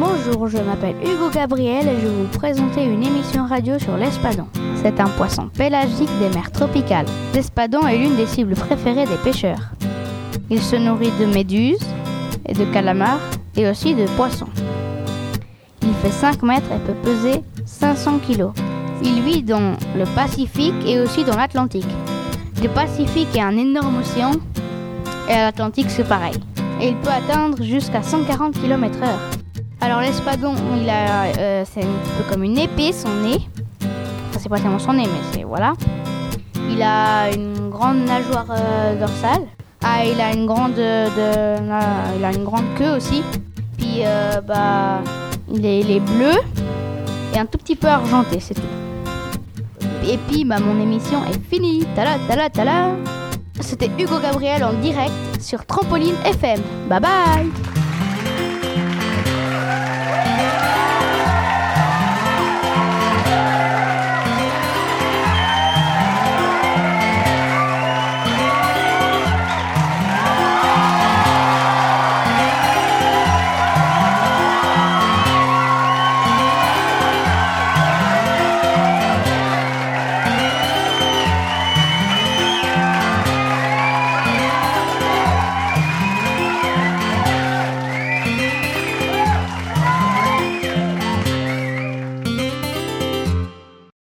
Bonjour, je m'appelle Hugo Gabriel et je vais vous présenter une émission radio sur l'espadon. C'est un poisson pélagique des mers tropicales. L'espadon est l'une des cibles préférées des pêcheurs. Il se nourrit de méduses et de calamars et aussi de poissons. Il fait 5 mètres et peut peser 500 kg. Il vit dans le Pacifique et aussi dans l'Atlantique. Le Pacifique est un énorme océan et l'Atlantique c'est pareil. Et il peut atteindre jusqu'à 140 km/h. Alors l'espadon, il a, euh, c'est un peu comme une épée son nez. Enfin, c'est pas tellement son nez, mais c'est voilà. Il a une grande nageoire euh, dorsale. Ah, il a une grande, de, de- il a une grande queue aussi. Puis euh, bah, il est, il est bleu et un tout petit peu argenté, c'est tout. Et puis bah, mon émission est finie. Tala tala tala. C'était Hugo Gabriel en direct sur Trampoline FM. Bye bye.